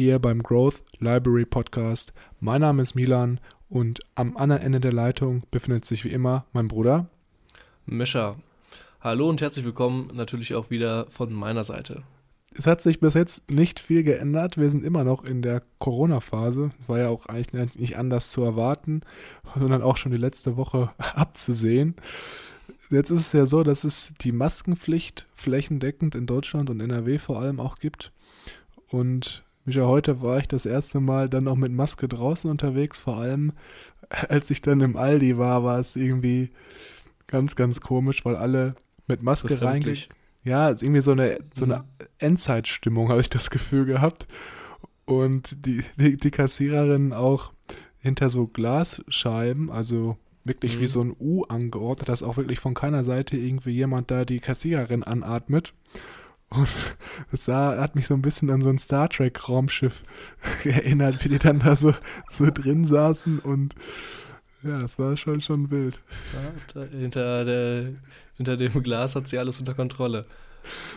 hier beim Growth Library Podcast. Mein Name ist Milan und am anderen Ende der Leitung befindet sich wie immer mein Bruder Mischa. Hallo und herzlich willkommen natürlich auch wieder von meiner Seite. Es hat sich bis jetzt nicht viel geändert. Wir sind immer noch in der Corona-Phase. War ja auch eigentlich nicht anders zu erwarten, sondern auch schon die letzte Woche abzusehen. Jetzt ist es ja so, dass es die Maskenpflicht flächendeckend in Deutschland und NRW vor allem auch gibt. Und Micha, heute war ich das erste Mal dann auch mit Maske draußen unterwegs. Vor allem, als ich dann im Aldi war, war es irgendwie ganz, ganz komisch, weil alle mit Maske reingehen. Ja, irgendwie so eine, so eine mhm. Endzeitstimmung, habe ich das Gefühl gehabt. Und die, die, die Kassiererin auch hinter so Glasscheiben, also wirklich mhm. wie so ein U angeordnet, dass auch wirklich von keiner Seite irgendwie jemand da die Kassiererin anatmet. Und das sah, hat mich so ein bisschen an so ein Star Trek-Raumschiff erinnert, wie die dann da so, so drin saßen und ja, es war schon, schon wild. Ja, hinter, der, hinter dem Glas hat sie alles unter Kontrolle.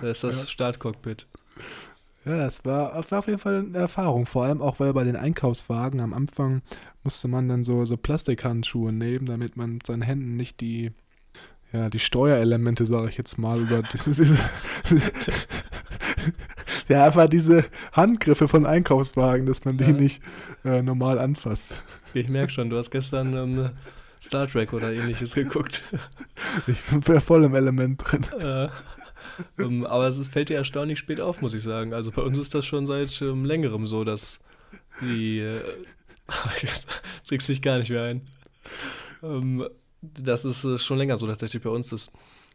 Das ist das ja. Startcockpit. Ja, es war, war auf jeden Fall eine Erfahrung. Vor allem auch, weil bei den Einkaufswagen am Anfang musste man dann so, so Plastikhandschuhe nehmen, damit man mit seinen Händen nicht die ja, die Steuerelemente, sage ich jetzt mal, oder dieses, dieses ja, einfach diese Handgriffe von Einkaufswagen, dass man die ja. nicht äh, normal anfasst. Ich merke schon, du hast gestern ähm, Star Trek oder ähnliches geguckt. Ich bin voll im Element drin. Äh, um, aber es fällt dir erstaunlich spät auf, muss ich sagen. Also bei uns ist das schon seit ähm, längerem so, dass die. Äh, jetzt kriegst dich gar nicht mehr ein. Ähm, das ist äh, schon länger so tatsächlich bei uns, dass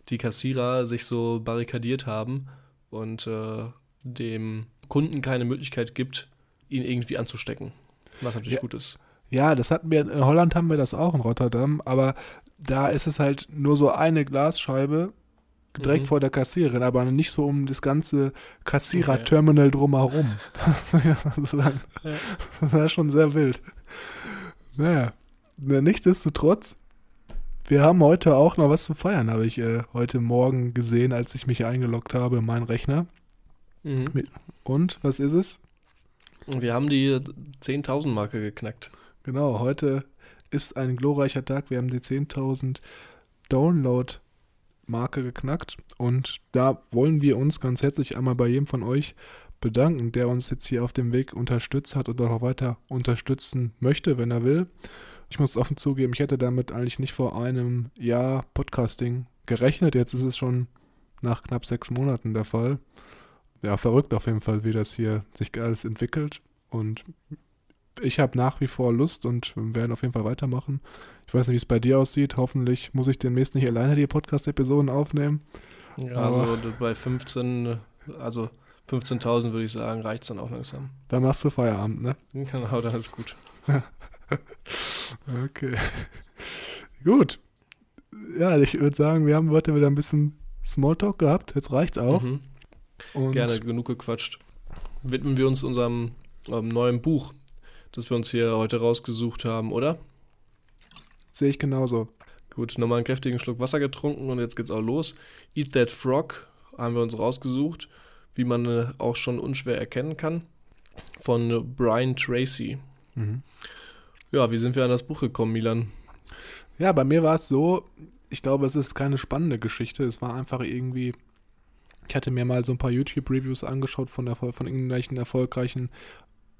die Kassierer sich so barrikadiert haben und äh, dem Kunden keine Möglichkeit gibt, ihn irgendwie anzustecken. Was natürlich ja. gut ist. Ja, das hatten wir, in Holland haben wir das auch in Rotterdam, aber da ist es halt nur so eine Glasscheibe direkt mhm. vor der Kassiererin, aber nicht so um das ganze Kassiererterminal okay. drumherum. das war schon sehr wild. Naja, nichtsdestotrotz wir haben heute auch noch was zu feiern, habe ich äh, heute Morgen gesehen, als ich mich eingeloggt habe in meinen Rechner. Mhm. Und, was ist es? Wir haben die 10.000 Marke geknackt. Genau, heute ist ein glorreicher Tag. Wir haben die 10.000 Download-Marke geknackt. Und da wollen wir uns ganz herzlich einmal bei jedem von euch bedanken, der uns jetzt hier auf dem Weg unterstützt hat und auch weiter unterstützen möchte, wenn er will. Ich muss offen zugeben, ich hätte damit eigentlich nicht vor einem Jahr Podcasting gerechnet. Jetzt ist es schon nach knapp sechs Monaten der Fall. Ja, verrückt auf jeden Fall, wie das hier sich alles entwickelt. Und ich habe nach wie vor Lust und werden auf jeden Fall weitermachen. Ich weiß nicht, wie es bei dir aussieht. Hoffentlich muss ich demnächst nicht alleine die Podcast-Episoden aufnehmen. Ja, Aber also bei 15, also 15.000 würde ich sagen, reicht es dann auch langsam. Dann machst du Feierabend, ne? Genau, dann ist gut. okay. Gut. Ja, ich würde sagen, wir haben heute wieder ein bisschen Smalltalk gehabt. Jetzt reicht's auch. Mhm. Gerne, genug gequatscht. Widmen wir uns unserem ähm, neuen Buch, das wir uns hier heute rausgesucht haben, oder? Sehe ich genauso. Gut, nochmal einen kräftigen Schluck Wasser getrunken und jetzt geht's auch los. Eat That Frog haben wir uns rausgesucht, wie man äh, auch schon unschwer erkennen kann, von Brian Tracy. Mhm. Ja, wie sind wir an das Buch gekommen, Milan? Ja, bei mir war es so, ich glaube, es ist keine spannende Geschichte. Es war einfach irgendwie, ich hatte mir mal so ein paar YouTube-Reviews angeschaut von, der, von irgendwelchen erfolgreichen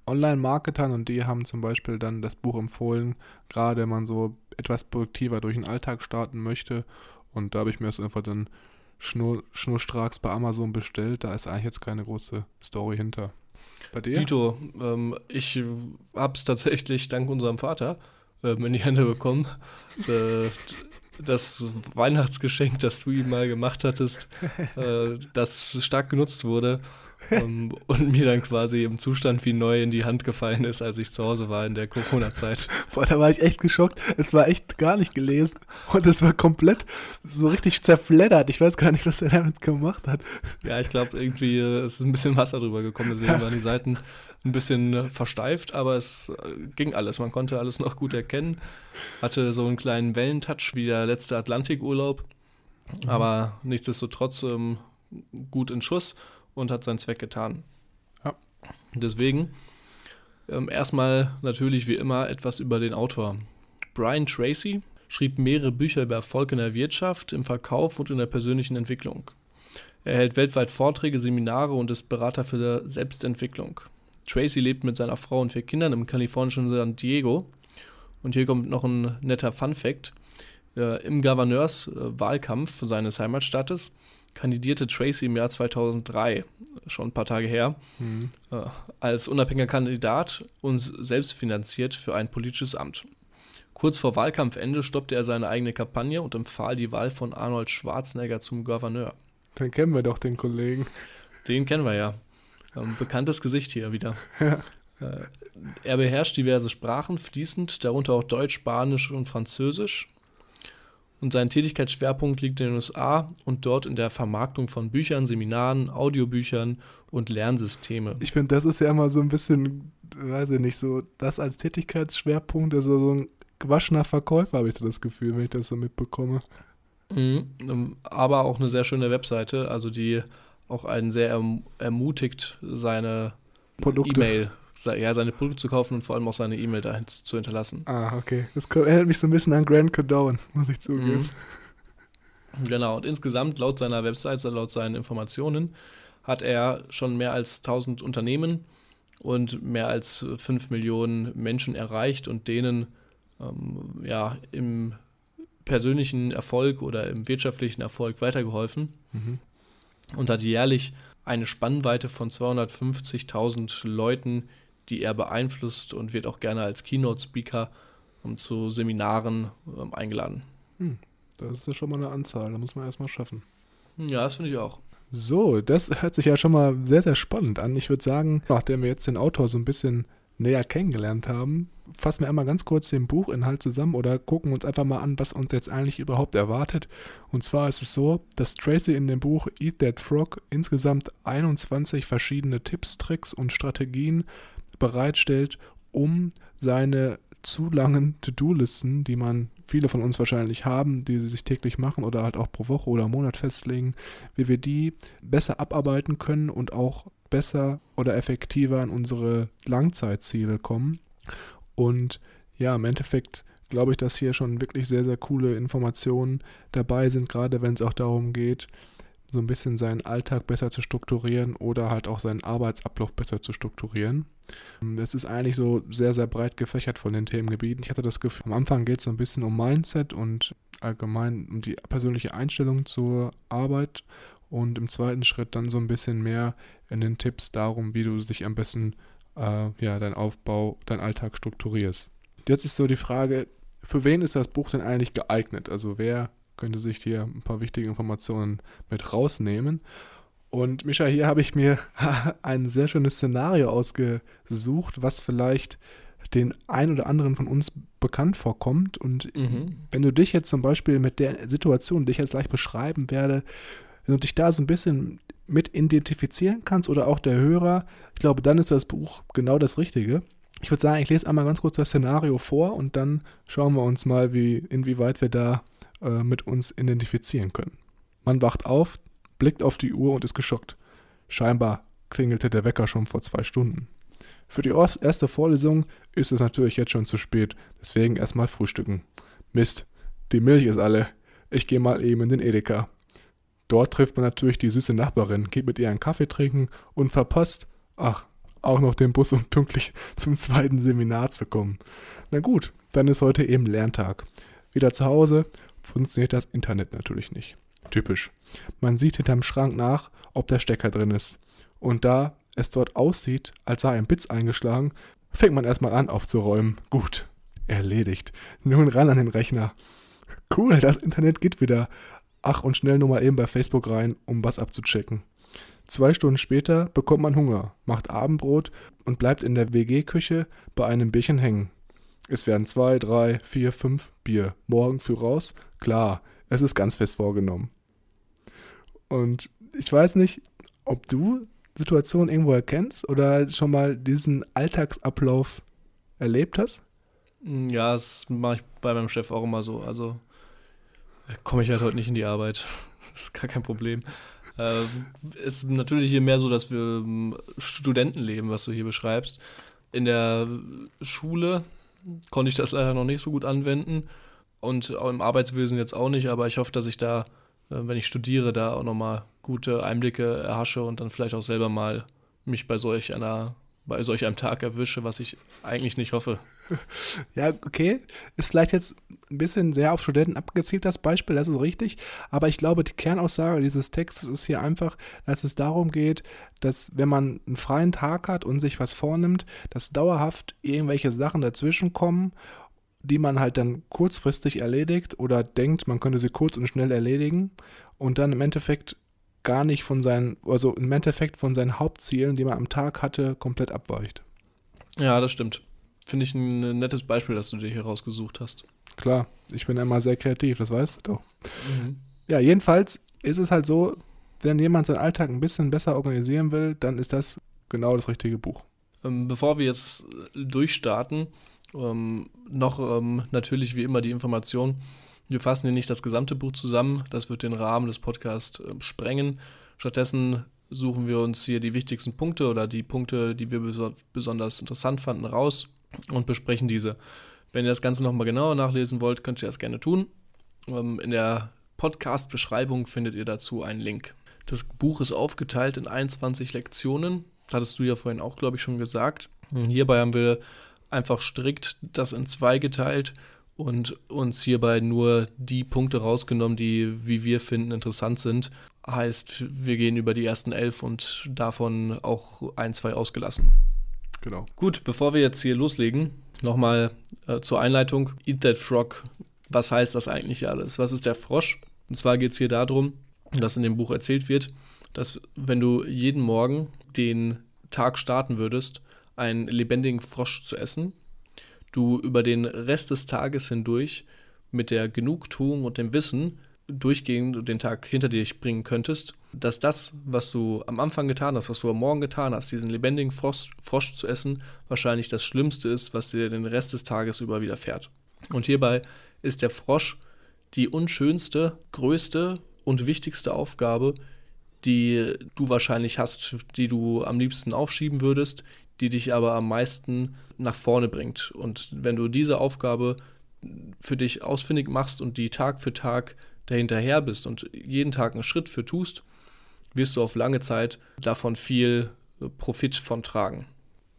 Online-Marketern und die haben zum Beispiel dann das Buch empfohlen, gerade wenn man so etwas produktiver durch den Alltag starten möchte. Und da habe ich mir das einfach dann schnur, schnurstracks bei Amazon bestellt. Da ist eigentlich jetzt keine große Story hinter. Bei dir? Dito, ähm, ich es tatsächlich dank unserem Vater ähm, in die Hände bekommen. äh, das Weihnachtsgeschenk, das du ihm mal gemacht hattest, äh, das stark genutzt wurde um, und mir dann quasi im Zustand wie neu in die Hand gefallen ist, als ich zu Hause war in der Corona-Zeit. Boah, da war ich echt geschockt. Es war echt gar nicht gelesen und es war komplett so richtig zerfleddert. Ich weiß gar nicht, was er damit gemacht hat. Ja, ich glaube irgendwie, äh, es ist ein bisschen Wasser drüber gekommen, deswegen ja. waren die Seiten ein bisschen äh, versteift, aber es äh, ging alles. Man konnte alles noch gut erkennen. Hatte so einen kleinen Wellentouch wie der letzte Atlantikurlaub, mhm. aber nichtsdestotrotz ähm, gut in Schuss und hat seinen Zweck getan. Ja. Deswegen ähm, erstmal natürlich wie immer etwas über den Autor. Brian Tracy schrieb mehrere Bücher über Erfolg in der Wirtschaft, im Verkauf und in der persönlichen Entwicklung. Er hält weltweit Vorträge, Seminare und ist Berater für Selbstentwicklung. Tracy lebt mit seiner Frau und vier Kindern im kalifornischen San Diego. Und hier kommt noch ein netter Fun Fact. Äh, Im Gouverneurswahlkampf seines Heimatstaates kandidierte Tracy im Jahr 2003, schon ein paar Tage her, mhm. äh, als unabhängiger Kandidat und selbstfinanziert für ein politisches Amt. Kurz vor Wahlkampfende stoppte er seine eigene Kampagne und empfahl die Wahl von Arnold Schwarzenegger zum Gouverneur. Dann kennen wir doch den Kollegen. Den kennen wir ja. Ähm, bekanntes Gesicht hier wieder. Ja. Äh, er beherrscht diverse Sprachen fließend, darunter auch Deutsch, Spanisch und Französisch und sein Tätigkeitsschwerpunkt liegt in den USA und dort in der Vermarktung von Büchern, Seminaren, Audiobüchern und Lernsysteme. Ich finde, das ist ja immer so ein bisschen, weiß ich nicht, so das als Tätigkeitsschwerpunkt, also so ein gewaschener Verkäufer, habe ich so das Gefühl, wenn ich das so mitbekomme. Mhm, ähm, aber auch eine sehr schöne Webseite, also die auch einen sehr erm-, ermutigt, seine E-Mail ja, seine Produkte zu kaufen und vor allem auch seine E-Mail dahin zu hinterlassen. Ah, okay. Das erinnert mich so ein bisschen an Grant Cardone, muss ich zugeben. Mhm. Genau, und insgesamt laut seiner Webseite, laut seinen Informationen, hat er schon mehr als 1000 Unternehmen und mehr als 5 Millionen Menschen erreicht und denen ähm, ja, im persönlichen Erfolg oder im wirtschaftlichen Erfolg weitergeholfen mhm. und hat jährlich eine Spannweite von 250.000 Leuten, die er beeinflusst und wird auch gerne als Keynote-Speaker um, zu Seminaren um, eingeladen. Hm, das ist ja schon mal eine Anzahl, da muss man erstmal schaffen. Ja, das finde ich auch. So, das hört sich ja schon mal sehr, sehr spannend an. Ich würde sagen, nachdem wir jetzt den Autor so ein bisschen näher kennengelernt haben, fassen wir einmal ganz kurz den Buchinhalt zusammen oder gucken uns einfach mal an, was uns jetzt eigentlich überhaupt erwartet. Und zwar ist es so, dass Tracy in dem Buch Eat That Frog insgesamt 21 verschiedene Tipps, Tricks und Strategien bereitstellt, um seine zu langen To-Do-Listen, die man viele von uns wahrscheinlich haben, die sie sich täglich machen oder halt auch pro Woche oder Monat festlegen, wie wir die besser abarbeiten können und auch besser oder effektiver an unsere Langzeitziele kommen. Und ja, im Endeffekt glaube ich, dass hier schon wirklich sehr, sehr coole Informationen dabei sind, gerade wenn es auch darum geht, so ein bisschen seinen Alltag besser zu strukturieren oder halt auch seinen Arbeitsablauf besser zu strukturieren. Es ist eigentlich so sehr, sehr breit gefächert von den Themengebieten. Ich hatte das Gefühl, am Anfang geht es so ein bisschen um Mindset und allgemein um die persönliche Einstellung zur Arbeit und im zweiten Schritt dann so ein bisschen mehr in den Tipps darum, wie du dich am besten äh, ja, dein Aufbau, dein Alltag strukturierst. Jetzt ist so die Frage, für wen ist das Buch denn eigentlich geeignet? Also wer könnte sich hier ein paar wichtige Informationen mit rausnehmen. Und Mischa, hier habe ich mir ein sehr schönes Szenario ausgesucht, was vielleicht den ein oder anderen von uns bekannt vorkommt. Und mhm. wenn du dich jetzt zum Beispiel mit der Situation, die ich jetzt gleich beschreiben werde, wenn du dich da so ein bisschen mit identifizieren kannst oder auch der Hörer, ich glaube, dann ist das Buch genau das Richtige. Ich würde sagen, ich lese einmal ganz kurz das Szenario vor und dann schauen wir uns mal, wie, inwieweit wir da äh, mit uns identifizieren können. Man wacht auf, blickt auf die Uhr und ist geschockt. Scheinbar klingelte der Wecker schon vor zwei Stunden. Für die erste Vorlesung ist es natürlich jetzt schon zu spät, deswegen erstmal frühstücken. Mist, die Milch ist alle. Ich gehe mal eben in den Edeka. Dort trifft man natürlich die süße Nachbarin, geht mit ihr einen Kaffee trinken und verpasst, ach, auch noch den Bus, um pünktlich zum zweiten Seminar zu kommen. Na gut, dann ist heute eben Lerntag. Wieder zu Hause funktioniert das Internet natürlich nicht. Typisch. Man sieht hinterm Schrank nach, ob der Stecker drin ist. Und da es dort aussieht, als sei ein Bitz eingeschlagen, fängt man erstmal an aufzuräumen. Gut, erledigt. Nun ran an den Rechner. Cool, das Internet geht wieder. Ach, und schnell nur mal eben bei Facebook rein, um was abzuchecken. Zwei Stunden später bekommt man Hunger, macht Abendbrot und bleibt in der WG-Küche bei einem Bierchen hängen. Es werden zwei, drei, vier, fünf Bier. Morgen früh raus? Klar, es ist ganz fest vorgenommen. Und ich weiß nicht, ob du Situationen irgendwo erkennst oder schon mal diesen Alltagsablauf erlebt hast? Mm, ja, das mache ich bei meinem Chef auch immer so. Also komme ich halt heute nicht in die Arbeit. Das ist gar kein Problem. Äh, ist natürlich hier mehr so, dass wir ähm, Studentenleben, was du hier beschreibst. In der Schule konnte ich das leider noch nicht so gut anwenden und auch im Arbeitswesen jetzt auch nicht, aber ich hoffe, dass ich da, äh, wenn ich studiere, da auch nochmal gute Einblicke erhasche und dann vielleicht auch selber mal mich bei solch einer bei solch einem Tag erwische, was ich eigentlich nicht hoffe. Ja, okay. Ist vielleicht jetzt ein bisschen sehr auf Studenten abgezielt, das Beispiel, das ist richtig. Aber ich glaube, die Kernaussage dieses Textes ist hier einfach, dass es darum geht, dass wenn man einen freien Tag hat und sich was vornimmt, dass dauerhaft irgendwelche Sachen dazwischen kommen, die man halt dann kurzfristig erledigt oder denkt, man könnte sie kurz und schnell erledigen und dann im Endeffekt gar nicht von seinen, also im Endeffekt von seinen Hauptzielen, die man am Tag hatte, komplett abweicht. Ja, das stimmt. Finde ich ein nettes Beispiel, das du dir hier rausgesucht hast. Klar, ich bin immer sehr kreativ, das weißt du doch. Mhm. Ja, jedenfalls ist es halt so, wenn jemand seinen Alltag ein bisschen besser organisieren will, dann ist das genau das richtige Buch. Ähm, bevor wir jetzt durchstarten, ähm, noch ähm, natürlich wie immer die Information, wir fassen hier nicht das gesamte Buch zusammen, das wird den Rahmen des Podcasts äh, sprengen. Stattdessen suchen wir uns hier die wichtigsten Punkte oder die Punkte, die wir beso besonders interessant fanden, raus und besprechen diese. Wenn ihr das Ganze nochmal genauer nachlesen wollt, könnt ihr das gerne tun. Ähm, in der Podcast-Beschreibung findet ihr dazu einen Link. Das Buch ist aufgeteilt in 21 Lektionen. Das hattest du ja vorhin auch, glaube ich, schon gesagt. Hierbei haben wir einfach strikt das in zwei geteilt und uns hierbei nur die Punkte rausgenommen, die, wie wir finden, interessant sind. Heißt, wir gehen über die ersten elf und davon auch ein, zwei ausgelassen. Genau. Gut, bevor wir jetzt hier loslegen, nochmal äh, zur Einleitung. Eat that frog. Was heißt das eigentlich alles? Was ist der Frosch? Und zwar geht es hier darum, dass in dem Buch erzählt wird, dass wenn du jeden Morgen den Tag starten würdest, einen lebendigen Frosch zu essen, du über den Rest des Tages hindurch mit der Genugtuung und dem Wissen durchgehend den Tag hinter dir bringen könntest, dass das, was du am Anfang getan hast, was du am Morgen getan hast, diesen lebendigen Frosch, Frosch zu essen, wahrscheinlich das Schlimmste ist, was dir den Rest des Tages über widerfährt. Und hierbei ist der Frosch die unschönste, größte und wichtigste Aufgabe, die du wahrscheinlich hast, die du am liebsten aufschieben würdest, die dich aber am meisten nach vorne bringt. Und wenn du diese Aufgabe für dich ausfindig machst und die Tag für Tag dahinterher bist und jeden Tag einen Schritt für tust, wirst du auf lange Zeit davon viel Profit von tragen.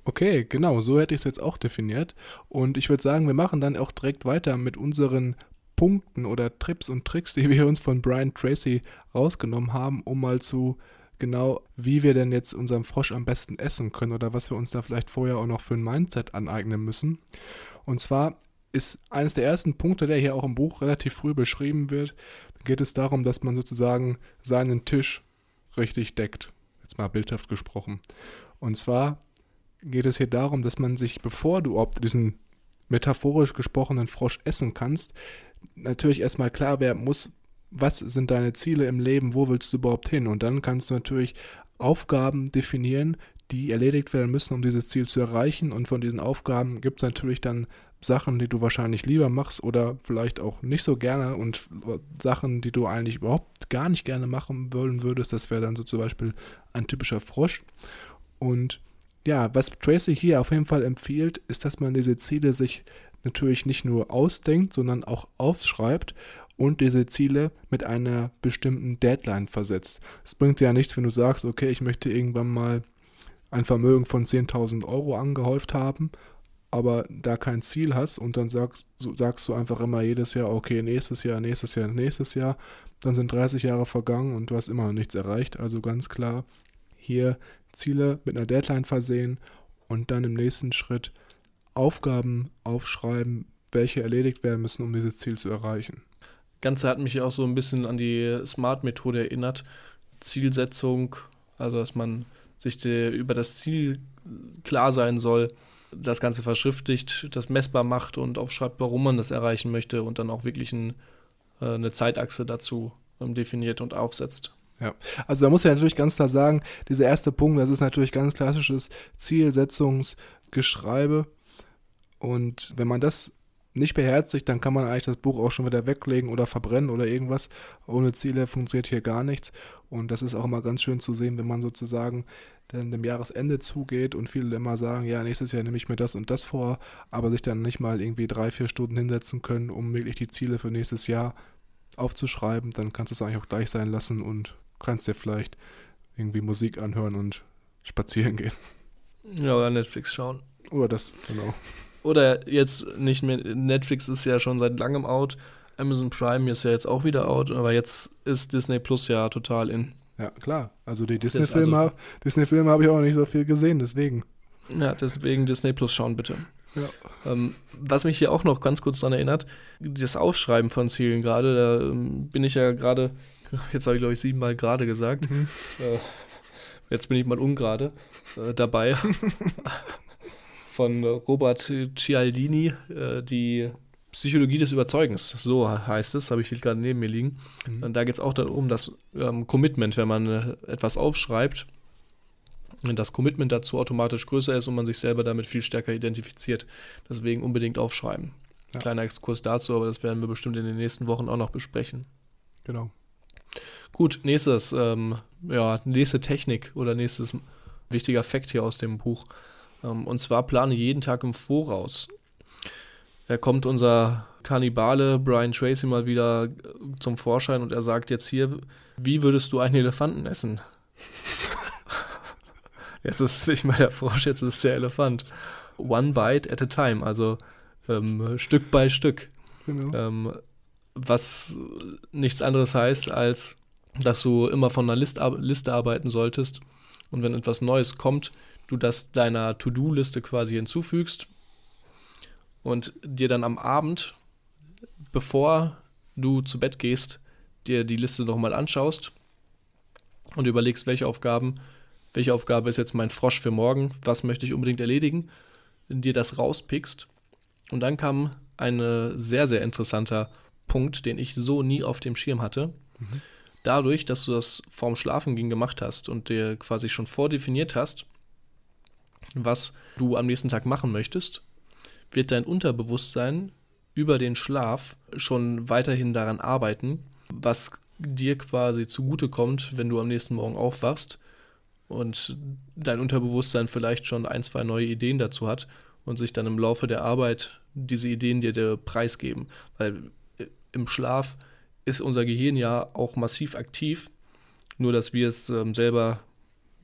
Okay, genau, so hätte ich es jetzt auch definiert. Und ich würde sagen, wir machen dann auch direkt weiter mit unseren Punkten oder Trips und Tricks, die wir uns von Brian Tracy rausgenommen haben, um mal zu genau, wie wir denn jetzt unseren Frosch am besten essen können oder was wir uns da vielleicht vorher auch noch für ein Mindset aneignen müssen. Und zwar ist eines der ersten Punkte, der hier auch im Buch relativ früh beschrieben wird, geht es darum, dass man sozusagen seinen Tisch richtig deckt. Jetzt mal bildhaft gesprochen. Und zwar geht es hier darum, dass man sich, bevor du ob diesen metaphorisch gesprochenen Frosch essen kannst, natürlich erstmal klar werden muss, was sind deine Ziele im Leben, wo willst du überhaupt hin? Und dann kannst du natürlich Aufgaben definieren, die erledigt werden müssen, um dieses Ziel zu erreichen. Und von diesen Aufgaben gibt es natürlich dann Sachen, die du wahrscheinlich lieber machst oder vielleicht auch nicht so gerne und Sachen, die du eigentlich überhaupt gar nicht gerne machen wollen würdest. Das wäre dann so zum Beispiel ein typischer Frosch. Und ja, was Tracy hier auf jeden Fall empfiehlt, ist, dass man diese Ziele sich natürlich nicht nur ausdenkt, sondern auch aufschreibt und diese Ziele mit einer bestimmten Deadline versetzt. Es bringt ja nichts, wenn du sagst, okay, ich möchte irgendwann mal ein Vermögen von 10.000 Euro angehäuft haben, aber da kein Ziel hast und dann sagst, sagst du einfach immer jedes Jahr, okay, nächstes Jahr, nächstes Jahr, nächstes Jahr, dann sind 30 Jahre vergangen und du hast immer noch nichts erreicht. Also ganz klar, hier Ziele mit einer Deadline versehen und dann im nächsten Schritt Aufgaben aufschreiben, welche erledigt werden müssen, um dieses Ziel zu erreichen. Ganze hat mich auch so ein bisschen an die Smart-Methode erinnert. Zielsetzung, also dass man sich über das Ziel klar sein soll, das Ganze verschriftlicht, das messbar macht und aufschreibt, warum man das erreichen möchte und dann auch wirklich ein, äh, eine Zeitachse dazu ähm, definiert und aufsetzt. Ja, also da muss ich natürlich ganz klar sagen, dieser erste Punkt, das ist natürlich ganz klassisches Zielsetzungsgeschreibe. Und wenn man das nicht beherzigt, dann kann man eigentlich das Buch auch schon wieder weglegen oder verbrennen oder irgendwas. Ohne Ziele funktioniert hier gar nichts. Und das ist auch immer ganz schön zu sehen, wenn man sozusagen dann dem Jahresende zugeht und viele immer sagen, ja, nächstes Jahr nehme ich mir das und das vor, aber sich dann nicht mal irgendwie drei, vier Stunden hinsetzen können, um wirklich die Ziele für nächstes Jahr aufzuschreiben, dann kannst du es eigentlich auch gleich sein lassen und kannst dir vielleicht irgendwie Musik anhören und spazieren gehen. Ja, oder Netflix schauen. Oder das, genau. Oder jetzt nicht mehr, Netflix ist ja schon seit langem out, Amazon Prime ist ja jetzt auch wieder out, aber jetzt ist Disney Plus ja total in. Ja, klar. Also die Disney-Filme also, Disney habe ich auch nicht so viel gesehen, deswegen. Ja, deswegen Disney Plus schauen, bitte. Ja. Ähm, was mich hier auch noch ganz kurz daran erinnert, das Aufschreiben von Zielen gerade, da ähm, bin ich ja gerade, jetzt habe ich glaube ich siebenmal gerade gesagt, mhm. äh, jetzt bin ich mal ungerade äh, dabei, von Robert Cialdini, äh, die Psychologie des Überzeugens, so heißt es, habe ich gerade neben mir liegen. Mhm. Und da geht es auch darum, das ähm, Commitment, wenn man äh, etwas aufschreibt, das Commitment dazu automatisch größer ist und man sich selber damit viel stärker identifiziert. Deswegen unbedingt aufschreiben. Ja. Kleiner Exkurs dazu, aber das werden wir bestimmt in den nächsten Wochen auch noch besprechen. Genau. Gut, nächstes, ähm, ja, nächste Technik oder nächstes wichtiger Fakt hier aus dem Buch. Ähm, und zwar plane jeden Tag im Voraus. Da kommt unser Kannibale Brian Tracy mal wieder äh, zum Vorschein und er sagt jetzt hier, wie würdest du einen Elefanten essen? jetzt ist es nicht mehr der Frosch, jetzt ist es der Elefant. One bite at a time, also ähm, Stück bei Stück. Genau. Ähm, was nichts anderes heißt, als dass du immer von einer List, Liste arbeiten solltest und wenn etwas Neues kommt, du das deiner To-Do-Liste quasi hinzufügst und dir dann am Abend, bevor du zu Bett gehst, dir die Liste nochmal anschaust und überlegst, welche Aufgaben, welche Aufgabe ist jetzt mein Frosch für morgen, was möchte ich unbedingt erledigen, dir das rauspickst. Und dann kam ein sehr, sehr interessanter Punkt, den ich so nie auf dem Schirm hatte. Mhm. Dadurch, dass du das vorm Schlafengehen gemacht hast und dir quasi schon vordefiniert hast, was du am nächsten Tag machen möchtest, wird dein Unterbewusstsein über den Schlaf schon weiterhin daran arbeiten, was dir quasi zugutekommt, wenn du am nächsten Morgen aufwachst und dein Unterbewusstsein vielleicht schon ein, zwei neue Ideen dazu hat und sich dann im Laufe der Arbeit diese Ideen dir, dir preisgeben. Weil äh, im Schlaf ist unser Gehirn ja auch massiv aktiv, nur dass wir es ähm, selber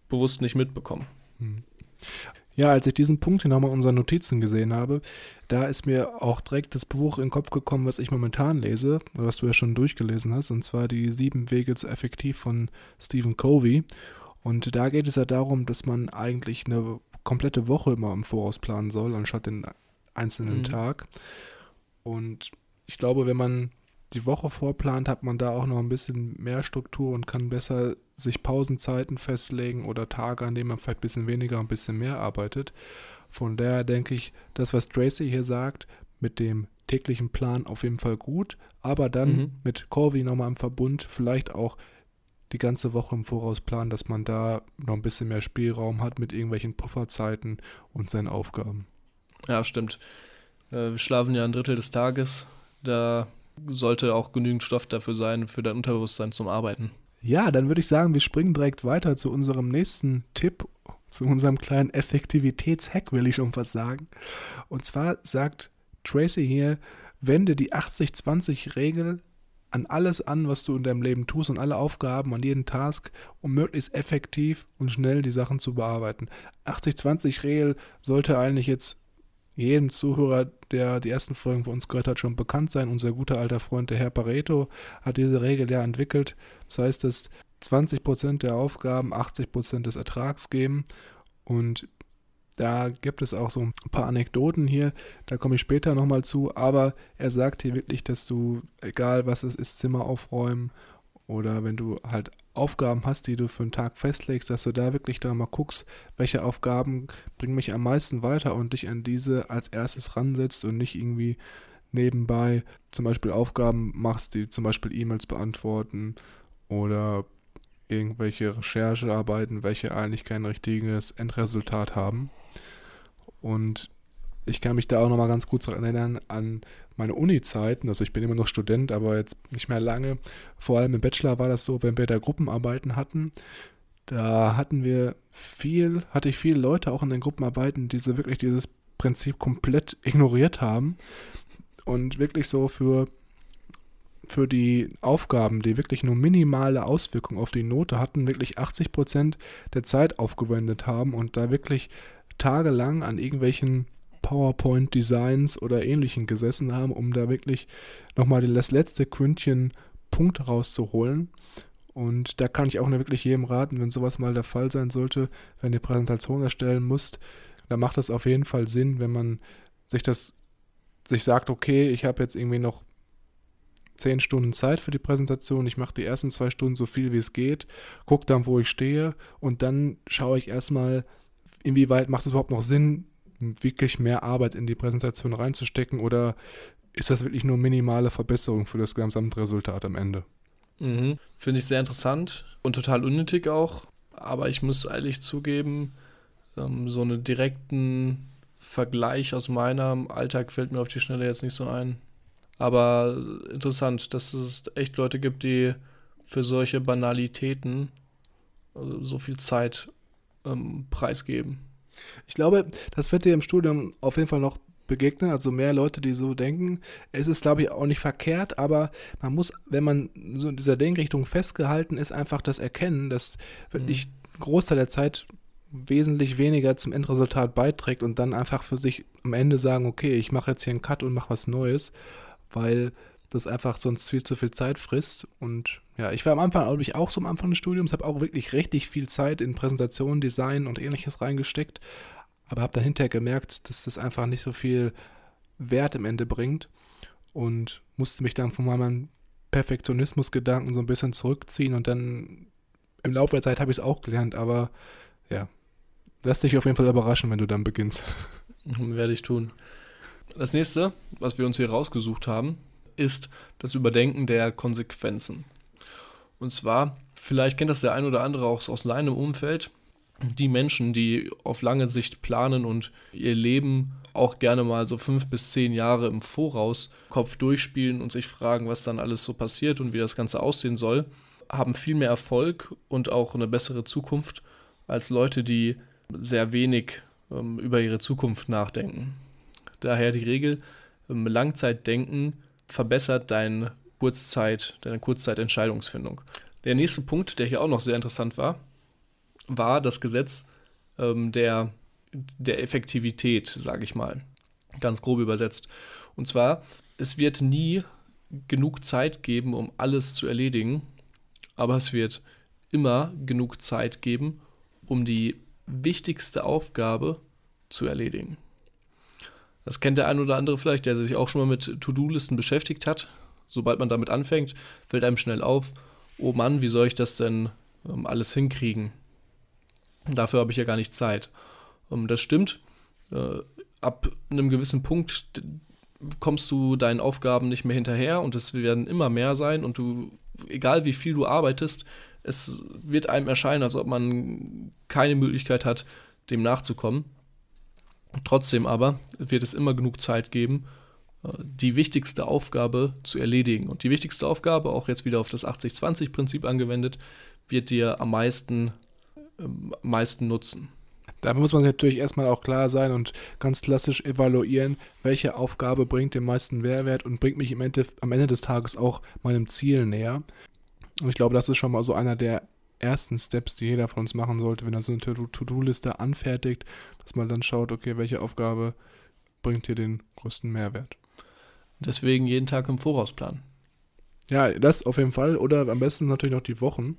bewusst nicht mitbekommen. Hm. Ja, als ich diesen Punkt hier nochmal in unseren Notizen gesehen habe, da ist mir auch direkt das Buch in den Kopf gekommen, was ich momentan lese, was du ja schon durchgelesen hast, und zwar die Sieben Wege zu Effektiv von Stephen Covey. Und da geht es ja darum, dass man eigentlich eine komplette Woche immer im Voraus planen soll, anstatt den einzelnen mhm. Tag. Und ich glaube, wenn man die Woche vorplant, hat man da auch noch ein bisschen mehr Struktur und kann besser sich Pausenzeiten festlegen oder Tage, an denen man vielleicht ein bisschen weniger, ein bisschen mehr arbeitet. Von daher denke ich, das, was Tracy hier sagt, mit dem täglichen Plan auf jeden Fall gut, aber dann mhm. mit Corby nochmal im Verbund vielleicht auch die ganze Woche im Voraus planen, dass man da noch ein bisschen mehr Spielraum hat mit irgendwelchen Pufferzeiten und seinen Aufgaben. Ja, stimmt. Äh, wir schlafen ja ein Drittel des Tages. Da sollte auch genügend Stoff dafür sein, für dein Unterbewusstsein zum Arbeiten. Ja, dann würde ich sagen, wir springen direkt weiter zu unserem nächsten Tipp, zu unserem kleinen Effektivitätshack, will ich schon was sagen. Und zwar sagt Tracy hier, wende die 80-20-Regel an alles an, was du in deinem Leben tust, an alle Aufgaben, an jeden Task, um möglichst effektiv und schnell die Sachen zu bearbeiten. 80-20-Regel sollte eigentlich jetzt jedem Zuhörer, der die ersten Folgen von uns gehört hat, schon bekannt sein. Unser guter alter Freund, der Herr Pareto, hat diese Regel ja entwickelt. Das heißt, dass 20% der Aufgaben 80% des Ertrags geben. Und da gibt es auch so ein paar Anekdoten hier, da komme ich später nochmal zu, aber er sagt hier wirklich, dass du, egal was es ist, Zimmer aufräumen oder wenn du halt Aufgaben hast, die du für einen Tag festlegst, dass du da wirklich dann mal guckst, welche Aufgaben bringen mich am meisten weiter und dich an diese als erstes ransetzt und nicht irgendwie nebenbei zum Beispiel Aufgaben machst, die zum Beispiel E-Mails beantworten oder irgendwelche Recherchearbeiten, welche eigentlich kein richtiges Endresultat haben. Und ich kann mich da auch nochmal ganz gut erinnern an meine Uni-Zeiten. Also ich bin immer noch Student, aber jetzt nicht mehr lange. Vor allem im Bachelor war das so, wenn wir da Gruppenarbeiten hatten, da hatten wir viel, hatte ich viele Leute auch in den Gruppenarbeiten, die so wirklich dieses Prinzip komplett ignoriert haben und wirklich so für, für die Aufgaben, die wirklich nur minimale Auswirkungen auf die Note hatten, wirklich 80 Prozent der Zeit aufgewendet haben und da wirklich tagelang an irgendwelchen PowerPoint-Designs oder ähnlichen gesessen haben, um da wirklich nochmal das letzte Quüntchen Punkt rauszuholen. Und da kann ich auch nur wirklich jedem raten, wenn sowas mal der Fall sein sollte, wenn ihr Präsentation erstellen müsst, dann macht es auf jeden Fall Sinn, wenn man sich das, sich sagt, okay, ich habe jetzt irgendwie noch zehn Stunden Zeit für die Präsentation. Ich mache die ersten zwei Stunden so viel wie es geht, gucke dann, wo ich stehe und dann schaue ich erstmal, inwieweit macht es überhaupt noch Sinn, wirklich mehr Arbeit in die Präsentation reinzustecken oder ist das wirklich nur minimale Verbesserung für das Gesamtresultat am Ende? Mhm. Finde ich sehr interessant und total unnötig auch. Aber ich muss ehrlich zugeben, ähm, so einen direkten Vergleich aus meinem Alltag fällt mir auf die Schnelle jetzt nicht so ein. Aber interessant, dass es echt Leute gibt, die für solche Banalitäten also so viel Zeit ähm, preisgeben. Ich glaube, das wird dir im Studium auf jeden Fall noch begegnen, also mehr Leute, die so denken. Es ist, glaube ich, auch nicht verkehrt, aber man muss, wenn man so in dieser Denkrichtung festgehalten ist, einfach das erkennen, dass wirklich mhm. Großteil der Zeit wesentlich weniger zum Endresultat beiträgt und dann einfach für sich am Ende sagen, okay, ich mache jetzt hier einen Cut und mache was Neues, weil das einfach sonst viel zu viel Zeit frisst. Und ja, ich war am Anfang, glaube ich, auch so am Anfang des Studiums, habe auch wirklich richtig viel Zeit in Präsentation, Design und ähnliches reingesteckt, aber habe dahinter gemerkt, dass das einfach nicht so viel Wert im Ende bringt und musste mich dann von meinem Perfektionismus-Gedanken so ein bisschen zurückziehen und dann im Laufe der Zeit habe ich es auch gelernt, aber ja, lass dich auf jeden Fall überraschen, wenn du dann beginnst. Werde ich tun. Das nächste, was wir uns hier rausgesucht haben, ist das Überdenken der Konsequenzen. Und zwar, vielleicht kennt das der ein oder andere auch aus seinem Umfeld, die Menschen, die auf lange Sicht planen und ihr Leben auch gerne mal so fünf bis zehn Jahre im Voraus Kopf durchspielen und sich fragen, was dann alles so passiert und wie das Ganze aussehen soll, haben viel mehr Erfolg und auch eine bessere Zukunft als Leute, die sehr wenig ähm, über ihre Zukunft nachdenken. Daher die Regel, ähm, Langzeitdenken verbessert deine Kurzzeit, deine Kurzzeitentscheidungsfindung. Der nächste Punkt, der hier auch noch sehr interessant war, war das Gesetz ähm, der, der Effektivität, sage ich mal. Ganz grob übersetzt. Und zwar, es wird nie genug Zeit geben, um alles zu erledigen, aber es wird immer genug Zeit geben, um die wichtigste Aufgabe zu erledigen. Das kennt der ein oder andere vielleicht, der sich auch schon mal mit To-Do-Listen beschäftigt hat. Sobald man damit anfängt, fällt einem schnell auf, oh Mann, wie soll ich das denn ähm, alles hinkriegen? Dafür habe ich ja gar nicht Zeit. Ähm, das stimmt. Äh, ab einem gewissen Punkt kommst du deinen Aufgaben nicht mehr hinterher und es werden immer mehr sein und du, egal wie viel du arbeitest, es wird einem erscheinen, als ob man keine Möglichkeit hat, dem nachzukommen. Trotzdem aber wird es immer genug Zeit geben, die wichtigste Aufgabe zu erledigen. Und die wichtigste Aufgabe, auch jetzt wieder auf das 80-20-Prinzip angewendet, wird dir am meisten, am meisten nutzen. Da muss man natürlich erstmal auch klar sein und ganz klassisch evaluieren, welche Aufgabe bringt den meisten Mehrwert und bringt mich Ende, am Ende des Tages auch meinem Ziel näher. Und ich glaube, das ist schon mal so einer der ersten Steps, die jeder von uns machen sollte, wenn er so eine To-Do-Liste anfertigt, dass man dann schaut, okay, welche Aufgabe bringt dir den größten Mehrwert. Deswegen jeden Tag im Voraus planen. Ja, das auf jeden Fall. Oder am besten natürlich noch die Wochen.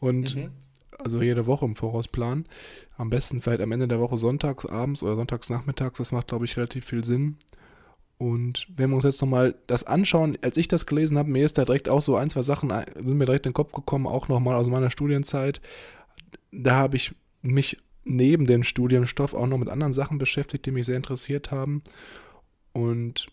Und mhm. also jede Woche im Voraus planen. Am besten vielleicht am Ende der Woche sonntags abends oder sonntags nachmittags. Das macht, glaube ich, relativ viel Sinn. Und wenn wir uns jetzt nochmal das anschauen, als ich das gelesen habe, mir ist da direkt auch so ein, zwei Sachen, sind mir direkt in den Kopf gekommen, auch nochmal aus meiner Studienzeit. Da habe ich mich neben dem Studienstoff auch noch mit anderen Sachen beschäftigt, die mich sehr interessiert haben. Und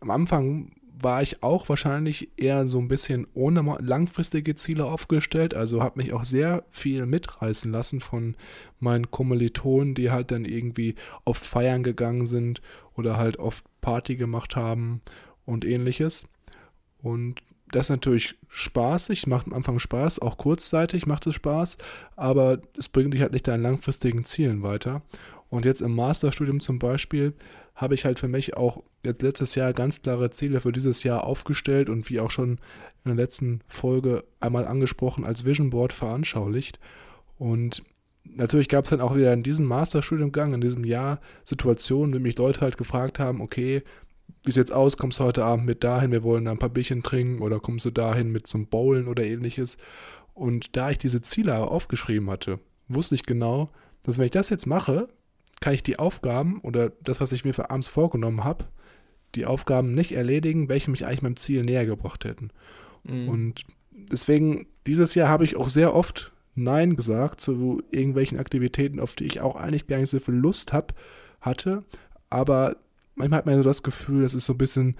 am Anfang war ich auch wahrscheinlich eher so ein bisschen ohne langfristige Ziele aufgestellt. Also habe mich auch sehr viel mitreißen lassen von meinen Kommilitonen, die halt dann irgendwie oft feiern gegangen sind oder halt oft Party gemacht haben und ähnliches. Und das ist natürlich spaßig, macht am Anfang Spaß, auch kurzzeitig macht es Spaß, aber es bringt dich halt nicht deinen langfristigen Zielen weiter. Und jetzt im Masterstudium zum Beispiel habe ich halt für mich auch jetzt letztes Jahr ganz klare Ziele für dieses Jahr aufgestellt und wie auch schon in der letzten Folge einmal angesprochen als Vision Board veranschaulicht. Und natürlich gab es dann auch wieder in diesem Masterstudiengang, in diesem Jahr Situationen, wenn mich Leute halt gefragt haben, okay, wie sieht's aus, kommst du heute Abend mit dahin, wir wollen da ein paar Bierchen trinken oder kommst du dahin mit zum Bowlen oder ähnliches. Und da ich diese Ziele aufgeschrieben hatte, wusste ich genau, dass wenn ich das jetzt mache, kann ich die Aufgaben oder das, was ich mir für abends vorgenommen habe, die Aufgaben nicht erledigen, welche mich eigentlich meinem Ziel näher gebracht hätten. Mhm. Und deswegen, dieses Jahr habe ich auch sehr oft Nein gesagt zu irgendwelchen Aktivitäten, auf die ich auch eigentlich gar nicht so viel Lust hab, hatte. Aber manchmal hat man so das Gefühl, das ist so ein bisschen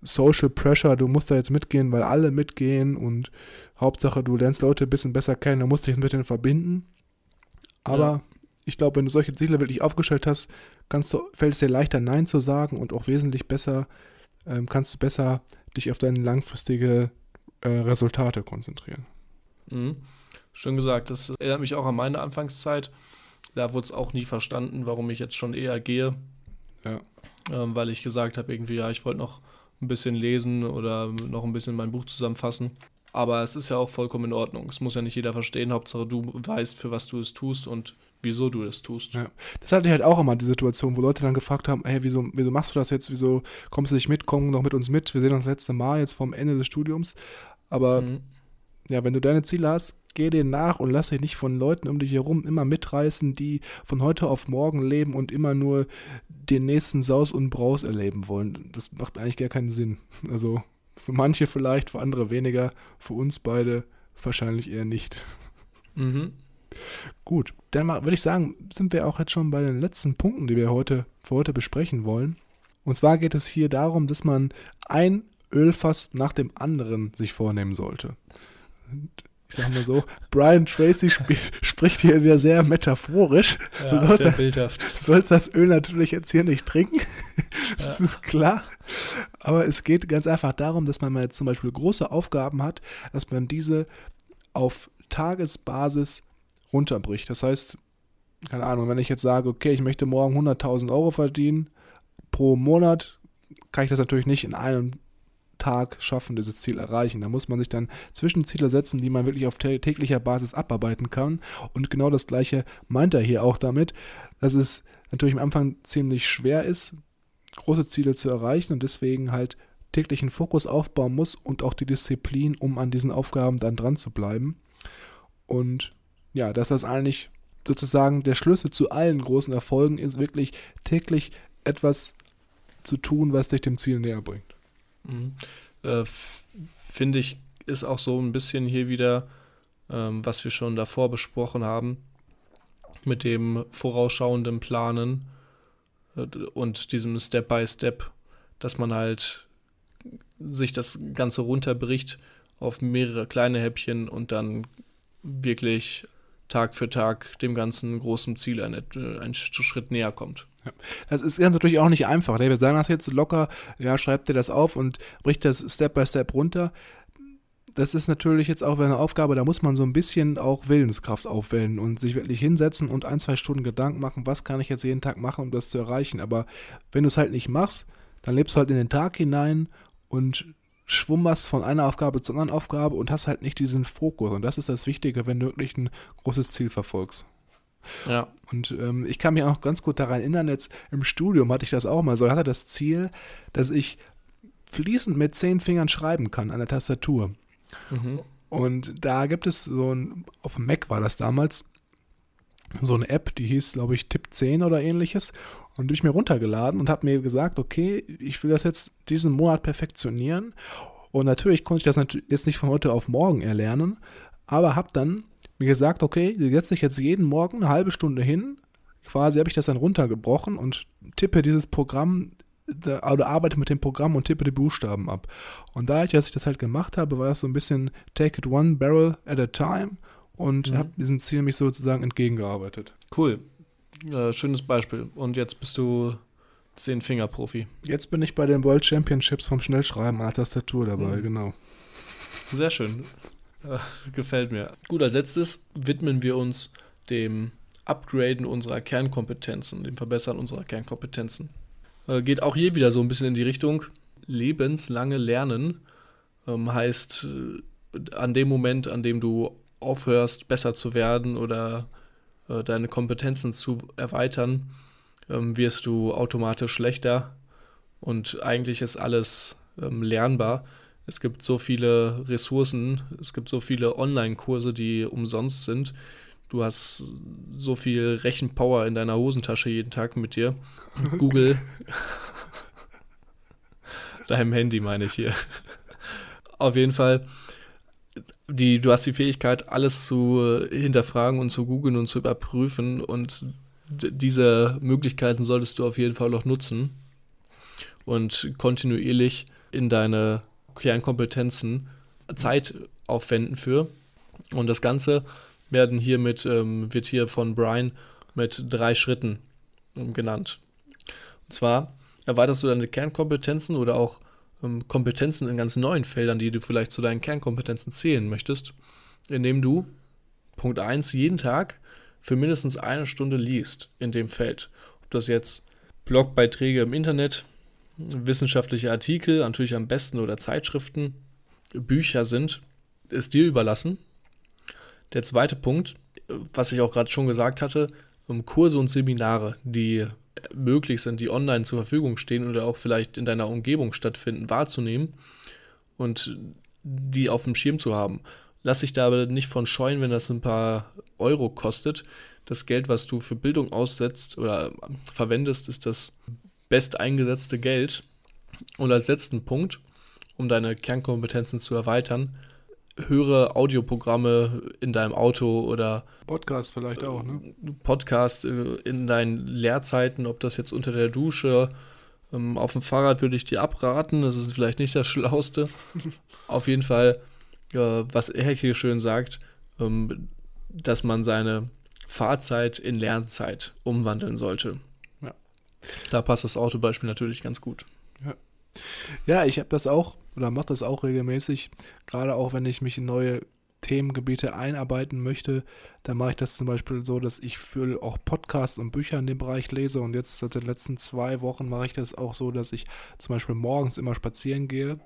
Social Pressure, du musst da jetzt mitgehen, weil alle mitgehen und Hauptsache, du lernst Leute ein bisschen besser kennen, du musst dich mit denen verbinden. Aber ja ich glaube, wenn du solche Ziele wirklich aufgestellt hast, du, fällt es dir leichter, Nein zu sagen und auch wesentlich besser, ähm, kannst du besser dich auf deine langfristige äh, Resultate konzentrieren. Mhm. Schön gesagt. Das erinnert mich auch an meine Anfangszeit. Da wurde es auch nie verstanden, warum ich jetzt schon eher gehe. Ja. Ähm, weil ich gesagt habe, irgendwie, ja, ich wollte noch ein bisschen lesen oder noch ein bisschen mein Buch zusammenfassen. Aber es ist ja auch vollkommen in Ordnung. Es muss ja nicht jeder verstehen. Hauptsache, du weißt, für was du es tust und wieso du das tust. Ja. Das hatte ich halt auch immer die Situation, wo Leute dann gefragt haben, hey, wieso, wieso machst du das jetzt? Wieso kommst du nicht mit? Komm doch mit uns mit. Wir sehen uns das letzte Mal jetzt vom Ende des Studiums. Aber mhm. ja, wenn du deine Ziele hast, geh denen nach und lass dich nicht von Leuten um dich herum immer mitreißen, die von heute auf morgen leben und immer nur den nächsten Saus und Braus erleben wollen. Das macht eigentlich gar keinen Sinn. Also für manche vielleicht, für andere weniger, für uns beide wahrscheinlich eher nicht. Mhm. Gut, dann würde ich sagen, sind wir auch jetzt schon bei den letzten Punkten, die wir heute für heute besprechen wollen. Und zwar geht es hier darum, dass man ein Ölfass nach dem anderen sich vornehmen sollte. Ich sage mal so, Brian Tracy sp spricht hier wieder sehr metaphorisch. Ja, Leute, sehr bildhaft. Sollst das Öl natürlich jetzt hier nicht trinken, das ja. ist klar. Aber es geht ganz einfach darum, dass man mal jetzt zum Beispiel große Aufgaben hat, dass man diese auf Tagesbasis runterbricht. Das heißt, keine Ahnung, wenn ich jetzt sage, okay, ich möchte morgen 100.000 Euro verdienen pro Monat, kann ich das natürlich nicht in einem Tag schaffen, dieses Ziel erreichen. Da muss man sich dann Zwischenziele setzen, die man wirklich auf täglicher Basis abarbeiten kann. Und genau das Gleiche meint er hier auch damit, dass es natürlich am Anfang ziemlich schwer ist, große Ziele zu erreichen und deswegen halt täglichen Fokus aufbauen muss und auch die Disziplin, um an diesen Aufgaben dann dran zu bleiben. Und ja, dass das eigentlich sozusagen der Schlüssel zu allen großen Erfolgen ist, wirklich täglich etwas zu tun, was dich dem Ziel näher bringt. Mhm. Äh, Finde ich, ist auch so ein bisschen hier wieder, ähm, was wir schon davor besprochen haben, mit dem vorausschauenden Planen äh, und diesem Step by Step, dass man halt sich das Ganze runterbricht auf mehrere kleine Häppchen und dann wirklich Tag für Tag dem ganzen großen Ziel einen, einen Schritt näher kommt. Ja. Das ist natürlich auch nicht einfach. Wir sagen das jetzt locker, ja, schreibt dir das auf und bricht das Step by Step runter. das ist natürlich jetzt auch eine Aufgabe, da muss man so ein bisschen auch Willenskraft aufwenden und sich wirklich hinsetzen und ein, zwei Stunden Gedanken machen, was kann ich jetzt jeden Tag machen, um das zu erreichen. Aber wenn du es halt nicht machst, dann lebst du halt in den Tag hinein und schwummerst von einer Aufgabe zur anderen Aufgabe und hast halt nicht diesen Fokus. Und das ist das Wichtige, wenn du wirklich ein großes Ziel verfolgst. Ja. Und ähm, ich kann mich auch ganz gut daran erinnern, jetzt im Studium hatte ich das auch mal so. Ich hatte das Ziel, dass ich fließend mit zehn Fingern schreiben kann an der Tastatur. Mhm. Und da gibt es so ein, auf dem Mac war das damals, so eine App, die hieß, glaube ich, Tipp 10 oder ähnliches. Und die habe ich mir runtergeladen und habe mir gesagt, okay, ich will das jetzt diesen Monat perfektionieren. Und natürlich konnte ich das jetzt nicht von heute auf morgen erlernen, aber habe dann mir gesagt, okay, du setzt dich jetzt jeden Morgen eine halbe Stunde hin. Quasi habe ich das dann runtergebrochen und tippe dieses Programm oder arbeite mit dem Programm und tippe die Buchstaben ab. Und da ich, als ich das halt gemacht habe, war das so ein bisschen take it one barrel at a time und mhm. habe diesem Ziel mich sozusagen entgegengearbeitet. Cool. Äh, schönes Beispiel. Und jetzt bist du Zehn-Finger-Profi. Jetzt bin ich bei den World Championships vom Schnellschreiben an der Tastatur dabei, mhm. genau. Sehr schön. Äh, gefällt mir. Gut, als letztes widmen wir uns dem Upgraden unserer Kernkompetenzen, dem Verbessern unserer Kernkompetenzen. Äh, geht auch hier wieder so ein bisschen in die Richtung lebenslange Lernen. Ähm, heißt, äh, an dem Moment, an dem du aufhörst, besser zu werden oder äh, deine Kompetenzen zu erweitern, ähm, wirst du automatisch schlechter. Und eigentlich ist alles ähm, lernbar. Es gibt so viele Ressourcen, es gibt so viele Online-Kurse, die umsonst sind. Du hast so viel Rechenpower in deiner Hosentasche jeden Tag mit dir. Google. Deinem Handy meine ich hier. Auf jeden Fall, die, du hast die Fähigkeit, alles zu hinterfragen und zu googeln und zu überprüfen. Und diese Möglichkeiten solltest du auf jeden Fall auch nutzen und kontinuierlich in deine Kernkompetenzen Zeit aufwenden für. Und das Ganze werden hier mit, ähm, wird hier von Brian mit drei Schritten ähm, genannt. Und zwar erweiterst du deine Kernkompetenzen oder auch ähm, Kompetenzen in ganz neuen Feldern, die du vielleicht zu deinen Kernkompetenzen zählen möchtest, indem du Punkt 1 jeden Tag für mindestens eine Stunde liest in dem Feld. Ob das jetzt Blogbeiträge im Internet, wissenschaftliche Artikel, natürlich am besten oder Zeitschriften, Bücher sind, ist dir überlassen. Der zweite Punkt, was ich auch gerade schon gesagt hatte, Kurse und Seminare, die möglich sind, die online zur Verfügung stehen oder auch vielleicht in deiner Umgebung stattfinden, wahrzunehmen und die auf dem Schirm zu haben. Lass dich da aber nicht von scheuen, wenn das ein paar Euro kostet. Das Geld, was du für Bildung aussetzt oder verwendest, ist das best eingesetzte Geld. Und als letzten Punkt, um deine Kernkompetenzen zu erweitern, höre Audioprogramme in deinem Auto oder Podcast vielleicht auch, ne? Podcast äh, in deinen Lehrzeiten, ob das jetzt unter der Dusche, ähm, auf dem Fahrrad würde ich dir abraten, das ist vielleicht nicht das Schlauste. auf jeden Fall, äh, was er hier schön sagt, ähm, dass man seine Fahrzeit in Lernzeit umwandeln sollte. Ja. Da passt das Autobeispiel natürlich ganz gut. Ja. Ich habe das auch oder mache das auch regelmäßig. Gerade auch, wenn ich mich in neue Themengebiete einarbeiten möchte, dann mache ich das zum Beispiel so, dass ich für auch Podcasts und Bücher in dem Bereich lese. Und jetzt seit den letzten zwei Wochen mache ich das auch so, dass ich zum Beispiel morgens immer spazieren gehe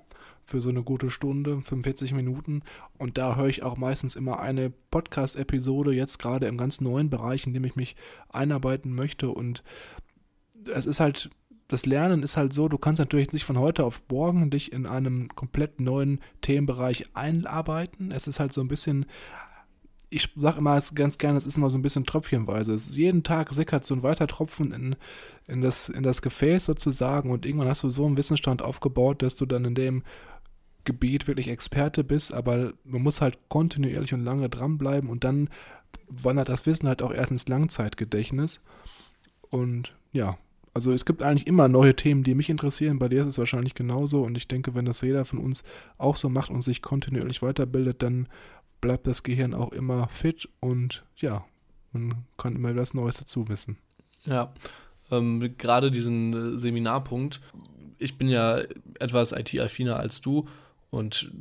für so eine gute Stunde, 45 Minuten. Und da höre ich auch meistens immer eine Podcast-Episode, jetzt gerade im ganz neuen Bereich, in dem ich mich einarbeiten möchte. Und es ist halt das Lernen ist halt so, du kannst natürlich nicht von heute auf morgen dich in einem komplett neuen Themenbereich einarbeiten. Es ist halt so ein bisschen, ich sage immer ganz gerne, es ist immer so ein bisschen tröpfchenweise. Es ist jeden Tag sickert so ein weiter Tropfen in, in, das, in das Gefäß sozusagen und irgendwann hast du so einen Wissensstand aufgebaut, dass du dann in dem Gebiet wirklich Experte bist, aber man muss halt kontinuierlich und lange dranbleiben und dann wandert das Wissen halt auch erst ins Langzeitgedächtnis. Und ja, also es gibt eigentlich immer neue Themen, die mich interessieren. Bei dir ist es wahrscheinlich genauso. Und ich denke, wenn das jeder von uns auch so macht und sich kontinuierlich weiterbildet, dann bleibt das Gehirn auch immer fit und ja, man kann immer das Neues dazu wissen. Ja, ähm, gerade diesen äh, Seminarpunkt. Ich bin ja etwas IT-affiner als du und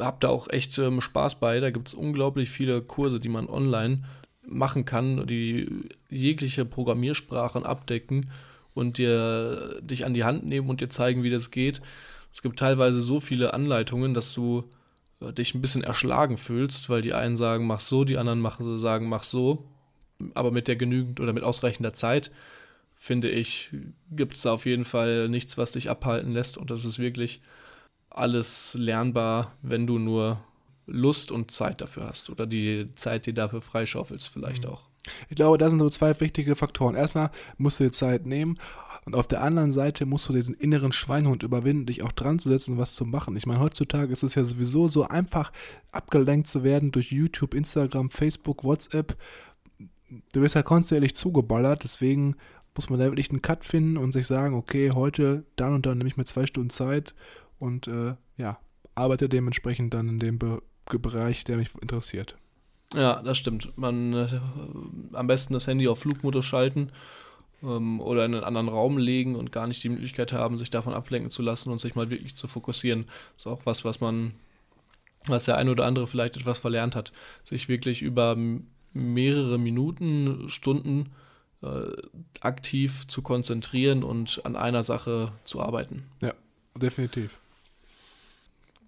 habe da auch echt ähm, Spaß bei. Da gibt es unglaublich viele Kurse, die man online machen kann, die jegliche Programmiersprachen abdecken und dir dich an die Hand nehmen und dir zeigen, wie das geht. Es gibt teilweise so viele Anleitungen, dass du äh, dich ein bisschen erschlagen fühlst, weil die einen sagen, mach so, die anderen machen, sagen, mach so. Aber mit der genügend oder mit ausreichender Zeit, finde ich, gibt es auf jeden Fall nichts, was dich abhalten lässt. Und das ist wirklich alles lernbar, wenn du nur Lust und Zeit dafür hast oder die Zeit, die dafür freischaufelst, vielleicht mhm. auch. Ich glaube, da sind so zwei wichtige Faktoren. Erstmal musst du dir Zeit nehmen und auf der anderen Seite musst du diesen inneren Schweinhund überwinden, dich auch dran zu setzen und was zu machen. Ich meine, heutzutage ist es ja sowieso so einfach, abgelenkt zu werden durch YouTube, Instagram, Facebook, WhatsApp. Du wirst ja kontinuierlich zugeballert, deswegen muss man da wirklich einen Cut finden und sich sagen, okay, heute, dann und dann nehme ich mir zwei Stunden Zeit und äh, ja, arbeite dementsprechend dann in dem Be Bereich, der mich interessiert. Ja, das stimmt. Man äh, am besten das Handy auf Flugmodus schalten ähm, oder in einen anderen Raum legen und gar nicht die Möglichkeit haben, sich davon ablenken zu lassen und sich mal wirklich zu fokussieren. Das ist auch was, was man, was der eine oder andere vielleicht etwas verlernt hat, sich wirklich über mehrere Minuten, Stunden äh, aktiv zu konzentrieren und an einer Sache zu arbeiten. Ja, definitiv.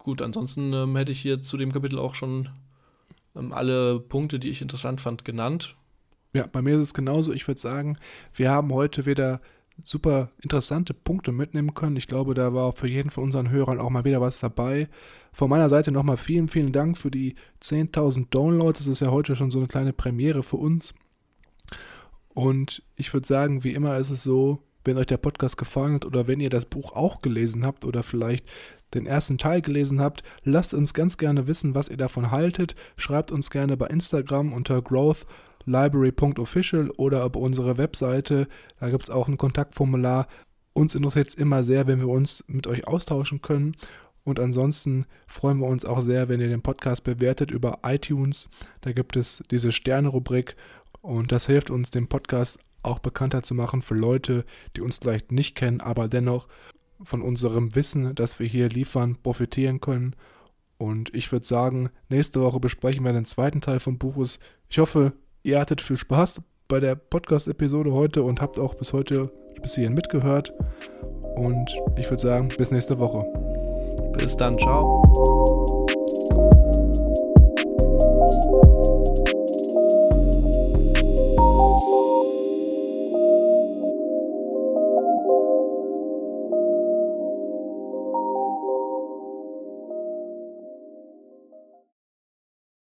Gut, ansonsten ähm, hätte ich hier zu dem Kapitel auch schon ähm, alle Punkte, die ich interessant fand, genannt. Ja, bei mir ist es genauso. Ich würde sagen, wir haben heute wieder super interessante Punkte mitnehmen können. Ich glaube, da war für jeden von unseren Hörern auch mal wieder was dabei. Von meiner Seite nochmal vielen, vielen Dank für die 10.000 Downloads. Das ist ja heute schon so eine kleine Premiere für uns. Und ich würde sagen, wie immer ist es so, wenn euch der Podcast gefallen hat oder wenn ihr das Buch auch gelesen habt oder vielleicht den ersten Teil gelesen habt, lasst uns ganz gerne wissen, was ihr davon haltet. Schreibt uns gerne bei Instagram unter growthlibrary.official oder über unsere Webseite. Da gibt es auch ein Kontaktformular. Uns interessiert es immer sehr, wenn wir uns mit euch austauschen können. Und ansonsten freuen wir uns auch sehr, wenn ihr den Podcast bewertet über iTunes. Da gibt es diese Sterne-Rubrik und das hilft uns, den Podcast auch bekannter zu machen für Leute, die uns vielleicht nicht kennen, aber dennoch von unserem Wissen, das wir hier liefern, profitieren können. Und ich würde sagen, nächste Woche besprechen wir den zweiten Teil von Buches. Ich hoffe, ihr hattet viel Spaß bei der Podcast-Episode heute und habt auch bis heute bis hierhin mitgehört. Und ich würde sagen, bis nächste Woche. Bis dann, ciao.